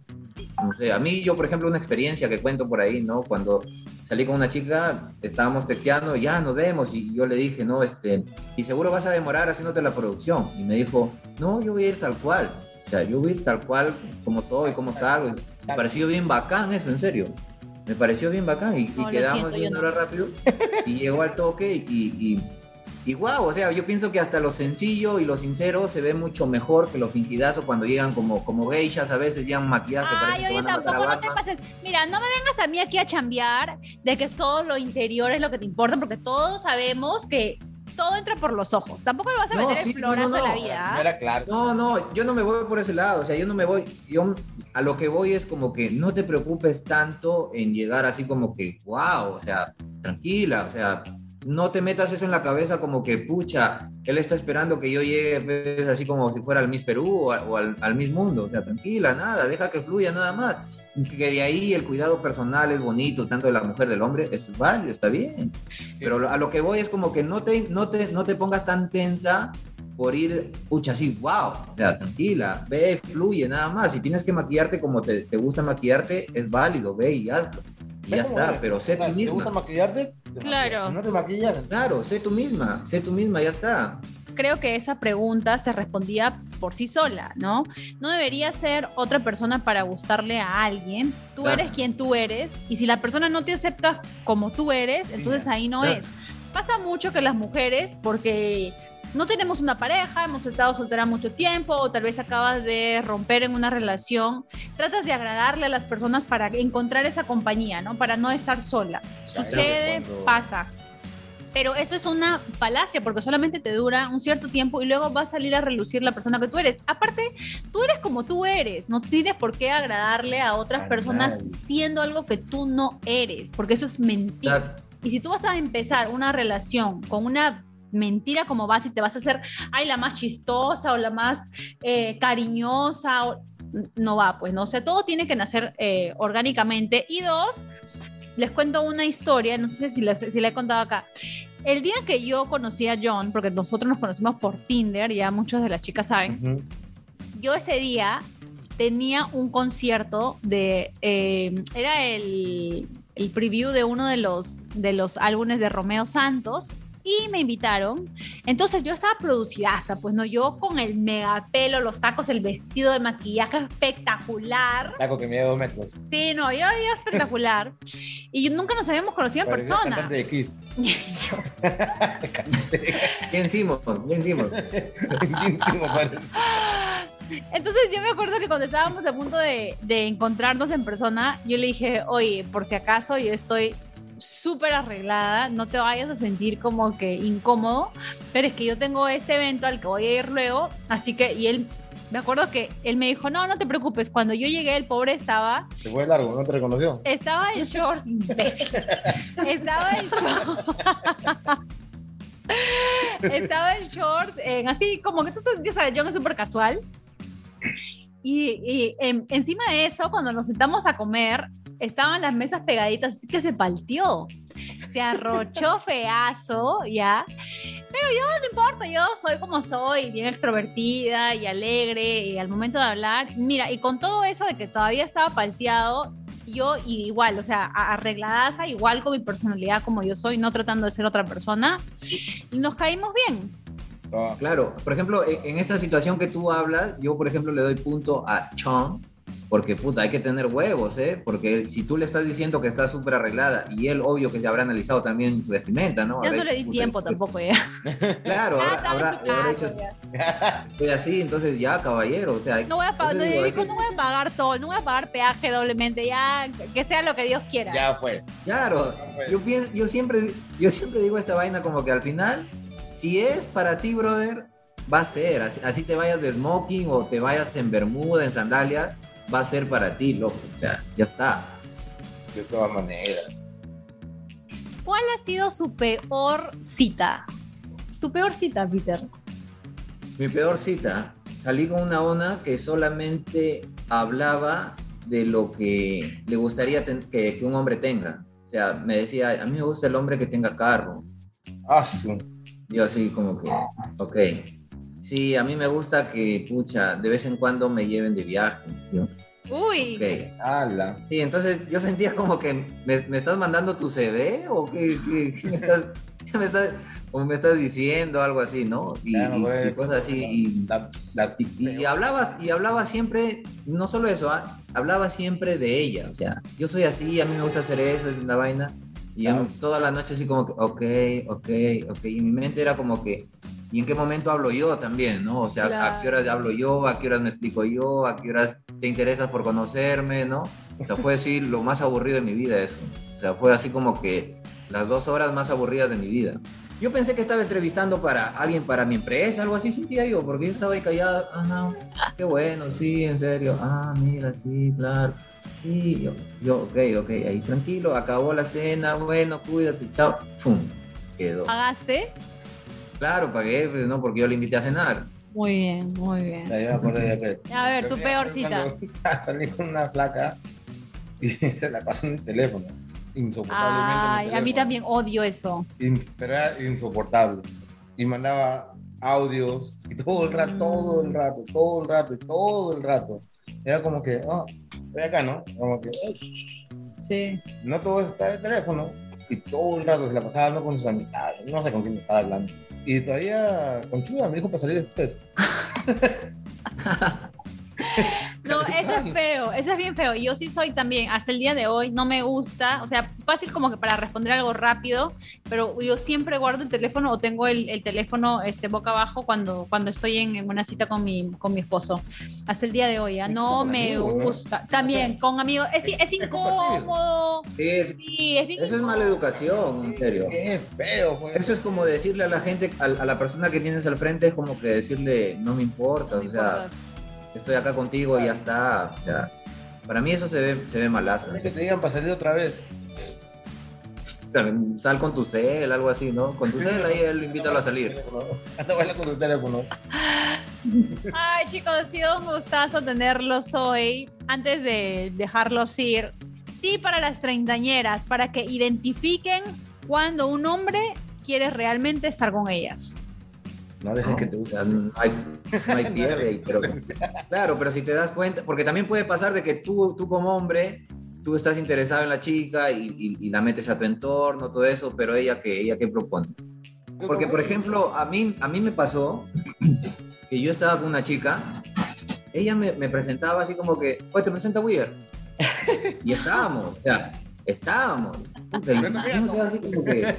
No sé, a mí yo, por ejemplo, una experiencia que cuento por ahí, ¿no? Cuando salí con una chica, estábamos texteando, ya nos vemos, y yo le dije, no, este, y seguro vas a demorar haciéndote la producción. Y me dijo, no, yo voy a ir tal cual. O sea, yo voy a ir tal cual como soy, como salgo. Y me pareció bien bacán eso, en serio. Me pareció bien bacán y, y No, lo quedamos siento, no. rápido y llegó al toque y, y, y wow, o sea, yo pienso que hasta lo sencillo y lo sincero se ve mucho mejor que lo fingidazo cuando llegan como, como geishas, a veces llegan maquillaje. Ay, parece que oye, van a matar a tampoco no te pases. Mira, no me vengas a mí aquí a chambear de que todo lo interior es lo que te importa, porque todos sabemos que todo entra por los ojos. Tampoco le vas a No, meter sí, el florazo no, no, a la no. vida. No era claro. No, no, yo no me voy por ese lado, o sea, yo no me voy, yo a lo que voy es como que no te preocupes tanto en llegar así como que, wow, o sea, tranquila, o sea, no te metas eso en la cabeza como que, pucha, él está esperando que yo llegue pues, así como si fuera al Miss Perú o, al, al Miss Mundo, o sea, tranquila, nada, deja que fluya nada más. Que de ahí el cuidado personal es bonito, tanto de la mujer del hombre, es válido, está bien. Pero a lo que voy es como que no te, no te, no te pongas tan tensa por ir, pucha, así, wow, o sea, tranquila, ve, fluye, nada más. Si tienes que maquillarte como te, te gusta maquillarte, es válido, ve y hazlo. Y ya está, eres. pero sé tú Si te gusta misma. maquillarte, te Claro. maquillas. Si no te maquillas, Claro, sé tú misma, sé tú misma, ya está. Creo que esa pregunta se respondía por sí sola, ¿no? No debería ser otra persona para gustarle a alguien. Tú Claro. eres quien tú eres y si la persona no te acepta como tú eres, entonces ahí no Claro. es. Pasa mucho que las mujeres, porque no tenemos una pareja, hemos estado soltera mucho tiempo o tal vez acabas de romper en una relación, tratas de agradarle a las personas para encontrar esa compañía, ¿no? Para no estar sola. Sucede, cuando- pasa. Pero eso es una falacia porque solamente te dura un cierto tiempo y luego va a salir a relucir la persona que tú eres. Aparte, tú eres como tú eres, no tienes por qué agradarle a otras personas siendo algo que tú no eres, porque eso es mentira. Y si tú vas a empezar una relación con una mentira como base y te vas a hacer, ay, la más chistosa o la más eh, cariñosa, o- no va, pues, ¿no? O sea, todo tiene que nacer eh, orgánicamente. Y dos, les cuento una historia, no sé si la, si la he contado acá. El día que yo conocí a John, porque nosotros nos conocimos por Tinder, ya muchas de las chicas saben, yo ese día tenía un concierto de, eh, era el, el preview de uno de los, de los álbumes de Romeo Santos y me invitaron. Entonces yo estaba producidaza, pues no, yo con el megapelo, los tacos, el vestido de maquillaje espectacular. Taco que mide dos metros. Sí, no, yo ya espectacular. Y yo- nunca nos habíamos conocido en Parecía persona. cantante de Kiss. ¿Qué hicimos? ¿Qué hicimos? Lindísimo parece. Entonces yo me acuerdo que cuando estábamos a punto de, de encontrarnos en persona, yo le dije, oye, por si acaso yo estoy súper arreglada, no te vayas a sentir como que incómodo, pero es que yo tengo este evento al que voy a ir luego, así que, y él, me acuerdo que él me dijo, no, no te preocupes, cuando yo llegué el pobre estaba, Se fue largo, no te reconoció. estaba en shorts, imbécil, estaba en shorts. Estaba en shorts, en así como que sabes, ya sabes, yo no súper casual. Y, y en- encima de eso, cuando nos sentamos a comer, estaban las mesas pegaditas, así que se palteó. Se arrochó feazo, ¿ya? Pero yo no importa, yo soy como soy, bien extrovertida y alegre, y al momento de hablar, mira, y con todo eso de que todavía estaba palteado, yo igual, o sea, arregladaza, igual con mi personalidad como yo soy, no tratando de ser otra persona, y nos caímos bien. Ah, Claro, por ejemplo, en, en esta situación que tú hablas, yo por ejemplo le doy punto a Chon, porque puta, hay que tener huevos, ¿eh? Porque si tú le estás diciendo que está súper arreglada y él obvio que se habrá analizado también su vestimenta, ¿no? Ya Habrá no le di dicho, tiempo puta, tampoco ya. Claro, Ah, habrá, hecho, ya. estoy así, entonces ya, caballero, o sea... No voy a pagar, no, digo, no voy a pagar todo, no voy a pagar peaje doblemente, ya, que sea lo que Dios quiera. ya fue. Claro, yo, pienso, yo, siempre, yo siempre digo esta vaina como que al final, si es para ti, brother, va a ser. Así, así te vayas de smoking o te vayas en bermuda, en sandalia, va a ser para ti, loco. O sea, ya está. De todas maneras. ¿Cuál ha sido su peor cita? Tu peor cita, Peter. Mi peor cita, salí con una ona que solamente hablaba de lo que le gustaría que, que un hombre tenga. O sea, me decía, a mí me gusta el hombre que tenga carro. Ah, su- Yo así como que, ok. Sí, a mí me gusta que, pucha, de vez en cuando me lleven de viaje. Uy, ok. ala. Sí, entonces yo sentía como que, ¿me, me estás mandando tu CD o qué, qué- qué me, estás, qué me estás- o me estás diciendo algo así, ¿no? Y, cosas así. Y, La, la y, y hablaba, y hablaba siempre, no solo eso, ah, hablaba siempre de ella. O sea, yo soy así, a mí me gusta hacer eso, es una vaina. Y yo Claro. toda la noche así como que, ok, ok, ok. Y mi mente era como que, ¿y en qué momento hablo yo también, no? O sea, ¿a Claro. qué horas hablo yo? ¿A qué horas me explico yo? ¿A qué horas te interesas por conocerme, no? O sea, fue así lo más aburrido de mi vida eso. O sea, fue así como que las dos horas más aburridas de mi vida. Yo pensé que estaba entrevistando para alguien para mi empresa, algo así sentía yo, porque yo estaba ahí callada. Ajá, qué bueno, sí, en serio. Ah, mira, sí, claro. Sí, yo, yo, ok, ok, ahí tranquilo, acabó la cena, bueno, cuídate, chao. Fum, quedó. ¿pagaste? Claro, pagué, pues, no, porque yo le invité a cenar. Muy bien, muy bien. Ya, ya me acordé ya que. A ver, tu Yo peor cita. Salí con una flaca y se la pasó en el teléfono. Insoportablemente. Ay, a mí también odio eso. In- pero era insoportable. Y mandaba audios y todo el rato, todo el rato, todo el rato, todo el rato. Era como que, oh, estoy acá, ¿no? Como que, "Ey, Sí. no todo está en el teléfono. Y todo el rato se la pasaba hablando con sus amistades. No sé con quién estaba hablando. Y todavía con Chuda me dijo para salir después. No, eso es feo, eso es bien feo. Yo sí soy también, hasta el día de hoy, no me gusta, o sea, fácil como que para responder algo rápido, pero yo siempre guardo el teléfono o tengo el, el teléfono este, boca abajo cuando, cuando estoy en, en una cita con mi, con mi esposo. Hasta el día de hoy, ¿ah? no me gusta. También con amigos, es, es incómodo. Es- Sí, es bien eso es mala educación, en serio. Qué feo fue. Eso es como decirle a la gente, a, a la persona que tienes al frente, es como que decirle, no me importa, No me o sea, importas. Estoy acá contigo y ya está. O sea, para mí eso se ve, se ve malazo. Es que te digan para salir otra vez. O sea, sal con tu cel, algo así, ¿no? Con tu cel ahí él invítalo a salir. Anda, baila con tu teléfono. Ay, chicos, ha sido un gustazo tenerlos hoy. Antes de dejarlos ir, tip para las treintañeras, para que identifiquen cuando un hombre quiere realmente estar con ellas. No dejes que te guste. no hay, no hay pierde pero claro, pero si te das cuenta, porque también puede pasar de que tú, tú como hombre tú estás interesado en la chica y, y- y la metes a tu entorno, todo eso, pero ella que ella qué propone. Porque, por ejemplo, a mí, a mí me pasó que yo estaba con una chica, ella me, me presentaba así como que, oye, te presento a Weir. Y estábamos, o sea, estábamos. Yo me quedaba así como que,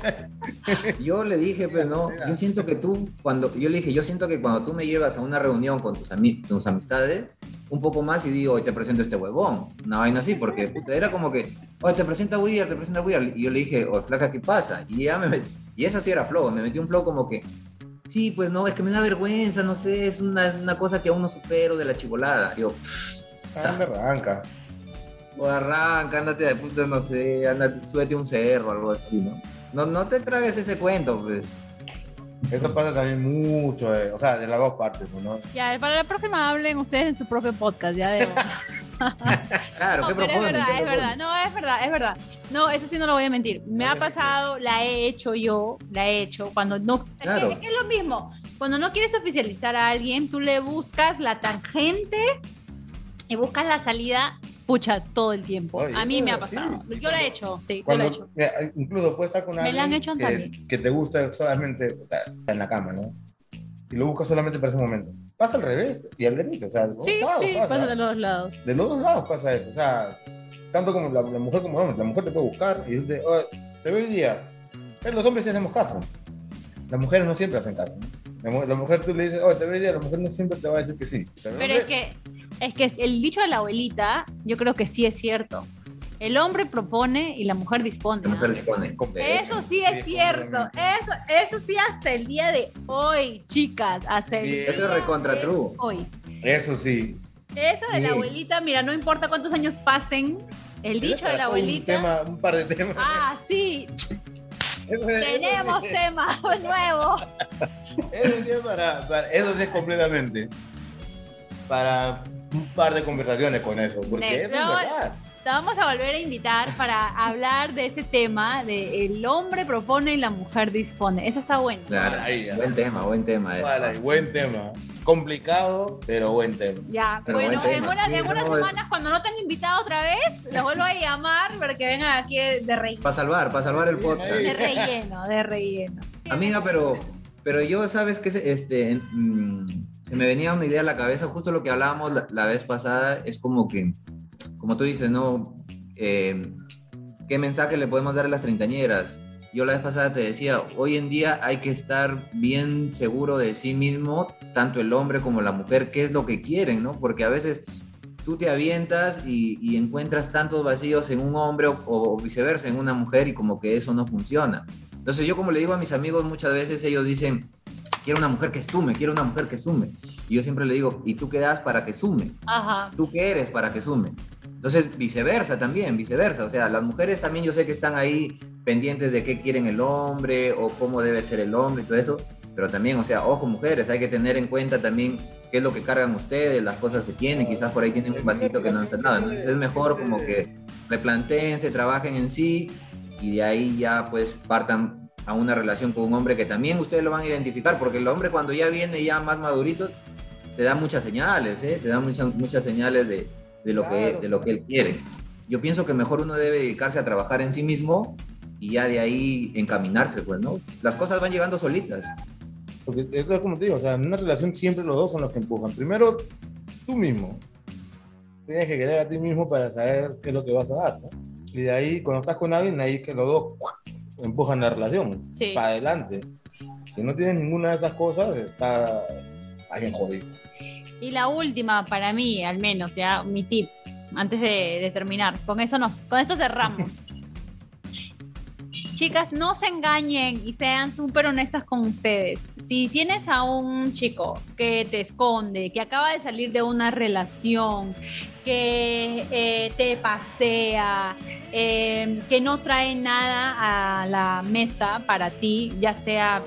yo le dije, pues no, yo siento que tú, cuando, yo le dije, yo siento que cuando tú me llevas a una reunión con tus, ami- tus amistades, un poco más y digo, oye, te presento a este huevón, una vaina así, porque puta, era como que, oye, te presenta a Weir, te presenta a Weir, y yo le dije, oye, flaca, ¿qué pasa? Y ella me met- y eso sí era flow, me metió un flow como que, sí, pues no, es que me da vergüenza, no sé, es una, una cosa que aún no supero de la chivolada. Yo, me arranca. O arranca, ándate de puta, no sé, ándate, súbete a un cerro, algo así, ¿no? No, no te tragues ese cuento, pues. Eso pasa también mucho, eh, o sea, de las dos partes, ¿no? Ya, para la próxima hablen ustedes en su propio podcast, ya debo. Claro, No, ¿qué pero es proponen? verdad, ¿Qué es proponen? verdad, no, es verdad, es verdad. No, eso sí no lo voy a mentir. Me ha pasado, la he hecho yo, la he hecho cuando no. Claro. Es, es lo mismo. Cuando no quieres oficializar a alguien, tú le buscas la tangente y buscas la salida, pucha, todo el tiempo. Oye, a mí me ha es pasado. Yo lo he hecho, sí, yo lo Cuando, he hecho. mira, incluso puedes estar con Me alguien la han hecho que, también. que te gusta solamente sea, en la cama, ¿no? Y lo buscas solamente para ese momento. Pasa al revés y al derecho, o sea, de los Sí, dos lados sí, pasa. pasa de los lados. De los dos lados pasa eso, o sea, tanto como la, la mujer como el hombre. La mujer te puede buscar y decirte, "Oye, te veo hoy día. Pero los hombres sí hacemos caso. Las mujeres no siempre hacen caso. ¿no? La, mu- la mujer tú le dices, oye, te veo hoy día, la mujer no siempre te va a decir que sí. Pero, Pero es hombre- que, es que el dicho de la abuelita, yo creo que sí es cierto. El hombre propone y la mujer dispone. La mujer dispone. Eso sí es Sí, cierto. Eso, eso sí hasta el día de hoy, chicas. Hasta el Sí. día Eso es recontra de true. Hoy. Eso sí. Eso de la Sí. abuelita, mira, no importa cuántos años pasen, el dicho de la Un, abuelita. tema, un par de temas. Ah, sí, Eso es- tenemos tema nuevo. Eso sí es para, para- eso sí es completamente para un par de conversaciones con eso, porque Next. eso es No, verdad. Te vamos a volver a invitar para hablar de ese tema de el hombre propone y la mujer dispone. Esa está buena. Claro. Buen tema, buen tema. eso. Vale, buen tema. Complicado, pero buen tema. Ya, Pero bueno, buen en, tema, unas- sí, en unas no, semanas, cuando no te han invitado otra vez, los vuelvo a llamar para que vengan aquí de relleno. Para salvar, para salvar el podcast. De relleno, de relleno. Amiga, pero, pero yo, ¿sabes qué? Este, mm, se me venía una idea a la cabeza, justo lo que hablábamos la, la vez pasada, es como que, como tú dices, ¿no? Eh, ¿Qué mensaje le podemos dar a las treintañeras? Yo la vez pasada te decía, hoy en día hay que estar bien seguro de sí mismo, tanto el hombre como la mujer, qué es lo que quieren, ¿no? Porque a veces tú te avientas y, y encuentras tantos vacíos en un hombre o, o viceversa en una mujer y como que eso no funciona. Entonces yo como le digo a mis amigos muchas veces, ellos dicen, quiero una mujer que sume, quiero una mujer que sume. Y yo siempre le digo, ¿y tú qué das para que sume? Ajá. ¿Tú qué eres para que sume? Entonces, viceversa también, viceversa. O sea, las mujeres también yo sé que están ahí pendientes de qué quieren el hombre o cómo debe ser el hombre y todo eso. Pero también, o sea, ojo mujeres, hay que tener en cuenta también qué es lo que cargan ustedes, las cosas que tienen. Quizás por ahí tienen un vasito que no han nada. Entonces es mejor como que replantéense, trabajen en sí y de ahí ya pues partan a una relación con un hombre que también ustedes lo van a identificar, porque el hombre cuando ya viene ya más madurito, te da muchas señales, ¿eh? te da muchas, muchas señales de, de lo que, Claro. de lo que él quiere. Yo pienso que mejor uno debe dedicarse a trabajar en sí mismo y ya de ahí encaminarse, pues, ¿no? Las cosas van llegando solitas. Porque eso es como te digo, o sea, en una relación siempre los dos son los que empujan. Primero, tú mismo. Tienes que querer a ti mismo para saber qué es lo que vas a dar, ¿no? Y de ahí, cuando estás con alguien, ahí que los dos empujan la relación Sí. para adelante. Si no tienes ninguna de esas cosas, está alguien jodido. Y la última, para mí, al menos, ya, mi tip, antes de, de terminar. Con eso nos, con esto cerramos. Chicas, no se engañen y sean súper honestas con ustedes. Si tienes a un chico que te esconde, que acaba de salir de una relación, que eh, te pasea, eh, que no trae nada a la mesa para ti, ya sea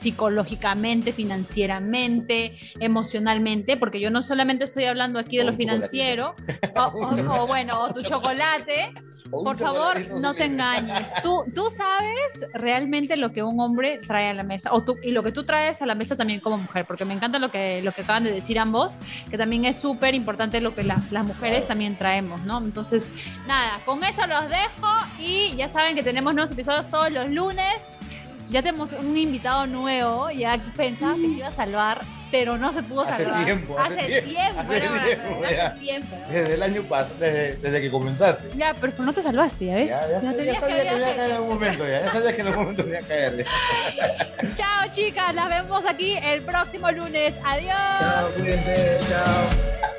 psicológicamente, financieramente, emocionalmente, porque yo no solamente estoy hablando aquí de O lo financiero, o, o- o bueno, o tu chocolate, por favor, no te engañes. Tú, tú sabes realmente lo que un hombre trae a la mesa, o tú, y lo que tú traes a la mesa también como mujer, porque me encanta lo que, lo que acaban de decir ambos, que también es súper importante lo que la- las mujeres también traemos, ¿no? Entonces, nada, con eso los dejo y ya saben que tenemos nuevos episodios todos los lunes. Ya tenemos un invitado nuevo, ya pensaba que te iba a salvar, pero no se pudo Hace salvar. tiempo, hace hace tiempo, tiempo, hace era, tiempo, hace tiempo. Desde el año pasado, desde, desde que comenzaste. Ya, pero no te salvaste, ¿ya ves? Ya, ya, sabía que haber iba a caer en algún momento, ya, ya sabía que en algún momento iba a caer. Chao, chicas. Las vemos aquí el próximo lunes. Adiós. Chao, cuídense, chao.